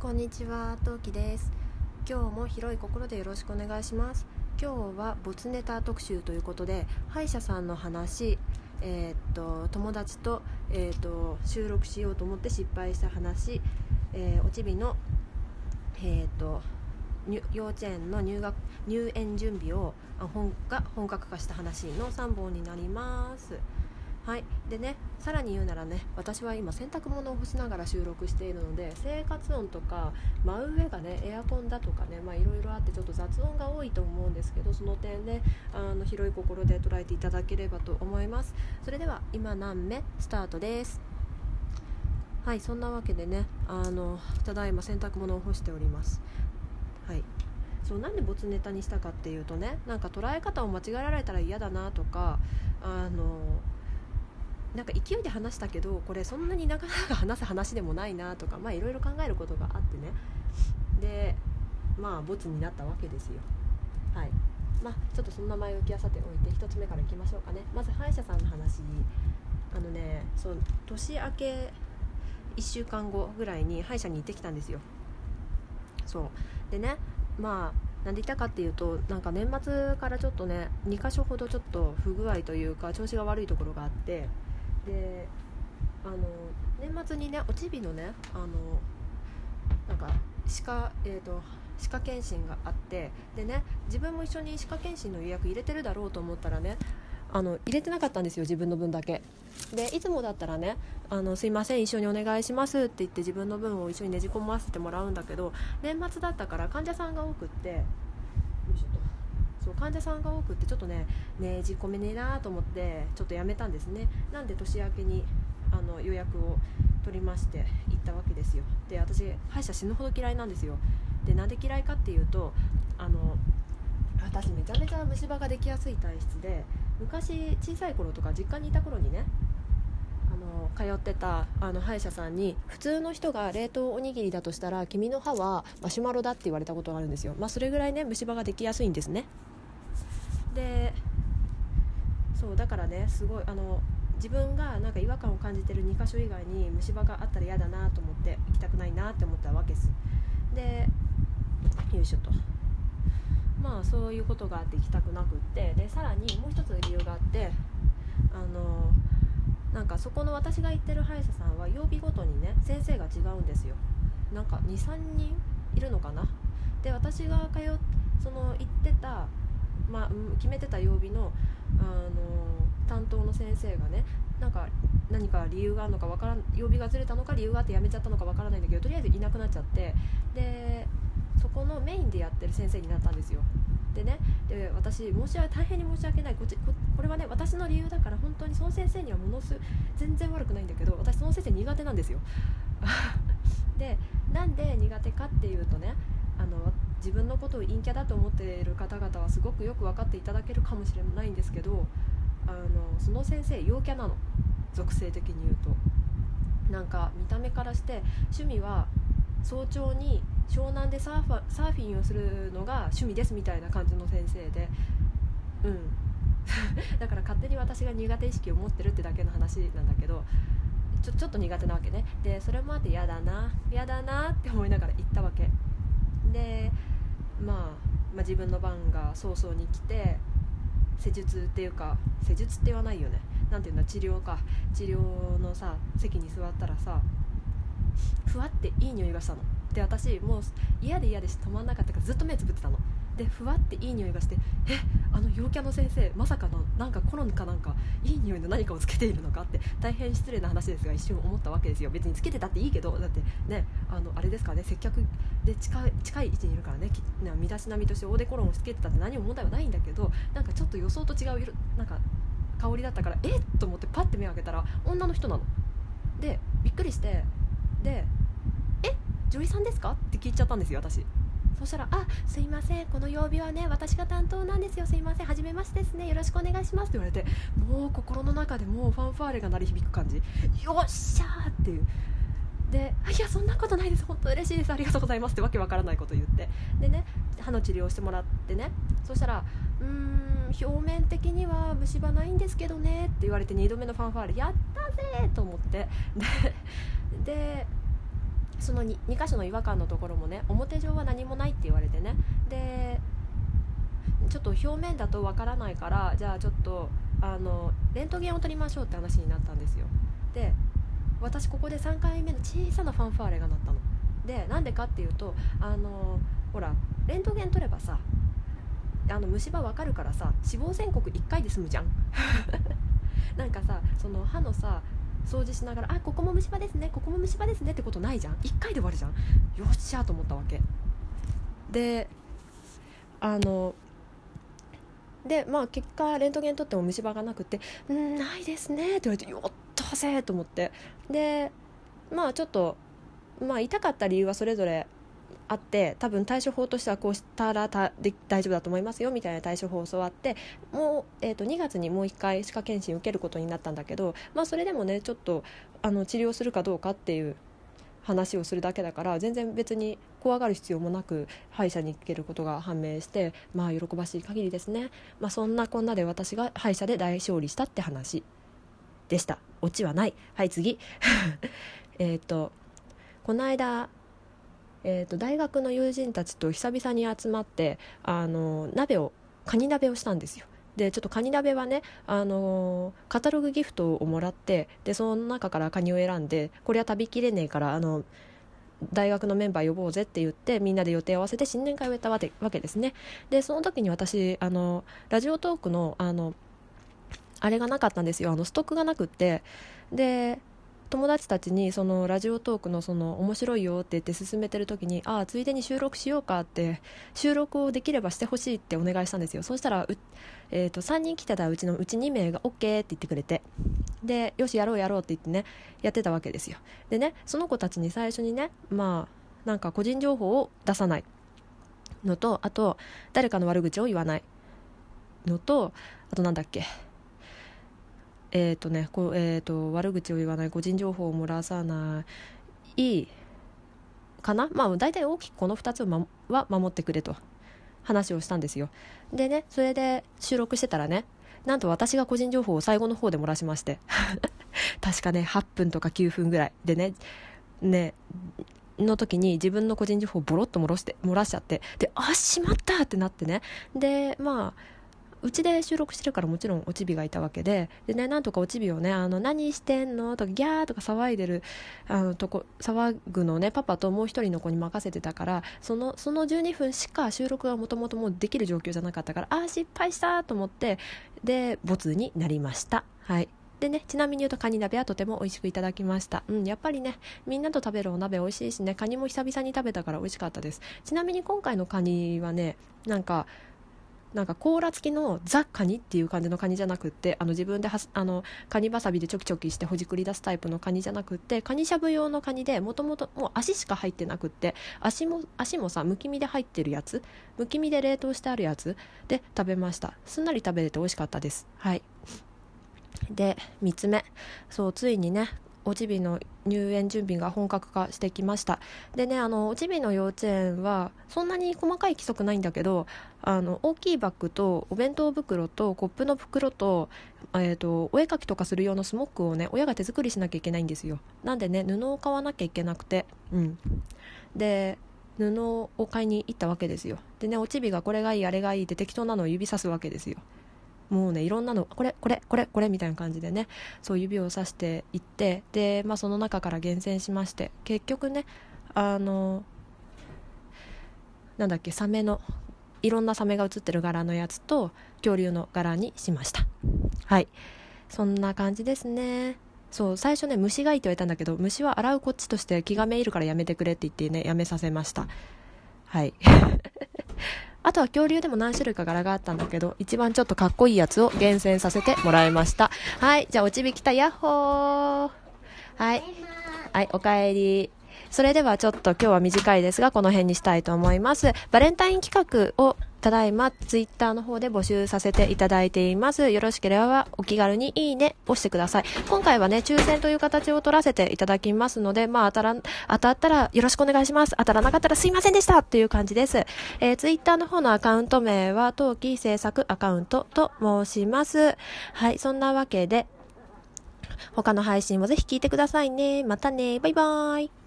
こんにちは、トウキです。今日も広い心でよろしくお願いします。今日は没ネタ特集ということで、歯医者さんの話、えーっと友達と,、えーっと収録しようと思って失敗した話、えーおちびの、えーっと幼稚園の入学入園準備をあ本が本格化した話の3本になります。はい、でねさらに言うならね私は今洗濯物を干しながら収録しているので生活音とか真上がねエアコンだとかねまあいろいろあってちょっと雑音が多いと思うんですけどその点であの広い心で捉えていただければと思います。それでは今何目？スタートです。はいそんなわけでねあのただいま洗濯物を干しております。はい。そうなんで没ネタにしたかっていうとねなんか捉え方を間違えられたら嫌だなとかあのなんか勢いで話したけどこれそんなになかなか話す話でもないなとかまあいろいろ考えることがあってね。でまあボツになったわけですよ。はい。まあちょっとそんな前置きはさておいて1つ目からいきましょうかね。まず歯医者さんの話。あのねそう年明け1週間後ぐらいに歯医者に行ってきたんですよ。そう。でねまあなんで言ったかっていうとなんか年末からちょっとね2箇所ほどちょっと不具合というか調子が悪いところがあってであの年末にねおちびのねあのなんか歯科えーと歯科検診があってでね自分も一緒に歯科検診の予約入れてるだろうと思ったらねあの入れてなかったんですよ自分の分だけ。でいつもだったらねあの「すいません一緒にお願いします」って言って自分の分を一緒にねじ込ませてもらうんだけど年末だったから患者さんが多くってそう患者さんが多くってちょっとねねじ込めねえなと思ってちょっとやめたんですね。なんで年明けにあの予約を取りまして行ったわけですよ。で私歯医者死ぬほど嫌いなんですよ。でなんで嫌いかっていうとあの私めちゃめちゃ虫歯ができやすい体質で昔小さい頃とか実家にいた頃にねあの通ってたあの歯医者さんに普通の人が冷凍おにぎりだとしたら君の歯はマシュマロだって言われたことがあるんですよ。まあそれぐらいね虫歯ができやすいんですね。そうだからねすごいあの自分がなんか違和感を感じてる2箇所以外に虫歯があったら嫌だなと思って行きたくないなって思ったわけです。でよいしょと。まあそういうことがあって行きたくなくってでさらにもう一つ理由があってあのなんかそこの私が行ってる歯医者さんは曜日ごとにね先生が違うんですよ。なんか23人いるのかな。で私が通っその行ってた、まあ、決めてた曜日のあの担当の先生がねなんか何か理由があるのかわからん曜日がずれたのか理由があって辞めちゃったのかわからないんだけどとりあえずいなくなっちゃってでそこのメインでやってる先生になったんですよ。でねで私申し訳大変に申し訳ない。こっちここれはね私の理由だから本当にその先生にはものす全然悪くないんだけど私その先生苦手なんですよ。でなんで苦手かっていうとねあの自分のことを陰キャだと思っている方々はすごくよく分かっていただけるかもしれないんですけどあのその先生陽キャなの。属性的に言うと。なんか見た目からして趣味は早朝に湘南でサーファサーフィンをするのが趣味ですみたいな感じの先生でうん。だから勝手に私が苦手意識を持ってるってだけの話なんだけどちょちょっと苦手なわけね。でそれもあって嫌だな嫌だなって思いながら行ったわけ。で、まあ、まあ自分の番が早々に来て施術っていうか施術って言わないよね。何ていうんだ？治療か。治療のさ席に座ったらさふわっていい匂いがしたの。で私もう嫌で嫌で止まんなかったからずっと目つぶってたの。でふわっていい匂いがしてえあの陽キャの先生まさかのなんかコロンかなんかいい匂いの何かをつけているのかって大変失礼な話ですが一瞬思ったわけですよ。別につけてたっていいけどだってねあのあれですかね接客で近い近い位置にいるからね身だしなみとしてオーデコロンをつけてたって何も問題はないんだけどなんかちょっと予想と違う色なんか香りだったからえっ？と思ってパッて目を開けたら女の人なの。でびっくりしてで「え女医さんですか?」って聞いちゃったんですよ私。そしたら「あすいませんこの曜日はね私が担当なんですよ。すいません初めましてですね。よろしくお願いします」って言われてもう心の中でもうファンファーレが鳴り響く感じ。よっしゃーっていう。で「いやそんなことないです。本当嬉しいです。ありがとうございます」ってわけわからないこと言って。でね歯の治療をしてもらってね。そしたら「うーん表面的には虫歯ないんですけどね」って言われて2度目のファンファーレやったぜと思って。ででその 2, 2箇所の違和感のところもね表上は何もないって言われてね。でちょっと表面だとわからないからじゃあちょっとあのレントゲンを取りましょうって話になったんですよ。で私ここで3回目の小さなファンファーレが鳴ったの。でなんでかっていうとあのほらレントゲン取ればさあの虫歯わかるからさ死亡宣告1回で済むじゃん。なんかさその歯のさ掃除しながら「あここも虫歯ですねここも虫歯ですね」ってことないじゃん。1回で終わるじゃん。よっしゃと思ったわけ。であのでまあ結果レントゲン取っても虫歯がなくて「んないですね」って言われて「よっとせ」と思って。でまあちょっとまあ痛かった理由はそれぞれあって多分対処法としてはこうしたらたで大丈夫だと思いますよみたいな対処法を教わってもう、えー、と2月にもう1回歯科検診受けることになったんだけど、まあ、それでもねちょっとあの治療するかどうかっていう話をするだけだから全然別に怖がる必要もなく歯医者に行けることが判明してまあ喜ばしい限りですね、まあ、そんなこんなで私が歯医者で大勝利したって話でした。オチはない。はい次。えっとこの間えーと、大学の友人たちと久々に集まってあの鍋をカニ鍋をしたんですよ。でちょっとカニ鍋はね、あのカタログギフトをもらってでその中からカニを選んでこれは食べきれねえからあの大学のメンバー呼ぼうぜって言ってみんなで予定を合わせて新年会をやったわけですね。でその時に私あのラジオトークのあのあれがなかったんですよ。あのストックがなくって。で友達たちにそのラジオトークのその面白いよって言って進めてる時にああついでに収録しようかって収録をできればしてほしいってお願いしたんですよ。そしたらえーと、3人来てたうちのうち2名が OK って言ってくれて。でよしやろうやろうって言ってねやってたわけですよ。でねその子たちに最初にねまあなんか個人情報を出さない。のとあと誰かの悪口を言わない。のとあとなんだっけ。えっ、ー、とねこう、えーと、悪口を言わない個人情報を漏らさないかなまあ大体大きくこの2つは守ってくれと話をしたんですよ。でねそれで収録してたらねなんと私が個人情報を最後の方で漏らしまして 確かね8分とか9分ぐらいでねねの時に自分の個人情報をボロッと漏らして漏らしちゃってであしまったってなってね。でまあうちで収録してるからもちろんおちびがいたわけででねなんとかおちびをねあの何してんの？とかギャーとか騒いでるあのとこ騒ぐのをねパパともう一人の子に任せてたからそのその12分しか収録がもともともうできる状況じゃなかったからああ失敗したと思ってでボツになりましたはいでね、ちなみに言うとカニ鍋はとても美味しくいただきました。うん、やっぱりね、みんなと食べるお鍋美味しいしね、カニも久々に食べたから美味しかったです。ちなみに今回のカニはね、なんか、なんか甲羅付きのザ・カニっていう感じのカニじゃなくってあの自分ではあのカニばさびでちょきちょきしてほじくり出すタイプのカニじゃなくってカニしゃぶ用のカニでもともともう足しか入ってなくって足も足もさむき身で入ってるやつむき身で冷凍してあるやつで食べました。すんなり食べれて美味しかったです。はい。で3つ目。そうついにねおちびの入園準備が本格化してきました。でねあのおちびの幼稚園はそんなに細かい規則ないんだけどあの大きいバッグとお弁当袋とコップの袋と,、えーと、お絵かきとかする用のスモックをね親が手作りしなきゃいけないんですよ。なんでね布を買わなきゃいけなくてうん。で布を買いに行ったわけですよ。でねおちびがこれがいいあれがいいって適当なのを指さすわけですよ。もうねいろんなのこれこれこれこれみたいな感じでねそう指をさしていってで、まあ、その中から厳選しまして結局ねあのなんだっけサメのいろんなサメが写ってる柄のやつと恐竜の柄にしました。はい。そんな感じですね。そう最初ね虫がいいって言われたんだけど虫は洗うこっちとして気がめいるからやめてくれって言ってねやめさせました。はい。あとは恐竜でも何種類か柄があったんだけど、一番ちょっとかっこいいやつを厳選させてもらいました。はい、じゃあおちびきた、やっほーはい。はい、おかえり。それではちょっと今日は短いですが、この辺にしたいと思います。バレンタイン企画をただいまツイッターの方で募集させていただいています。よろしければお気軽にいいね押してください。今回はね、抽選という形を取らせていただきますので、まあ当たら、当たったらよろしくお願いします。当たらなかったらすいませんでしたという感じです。えー、ツイッターの方のアカウント名は、冬季制作アカウントと申します。はい、そんなわけで、他の配信もぜひ聞いてくださいね。またね。バイバーイ。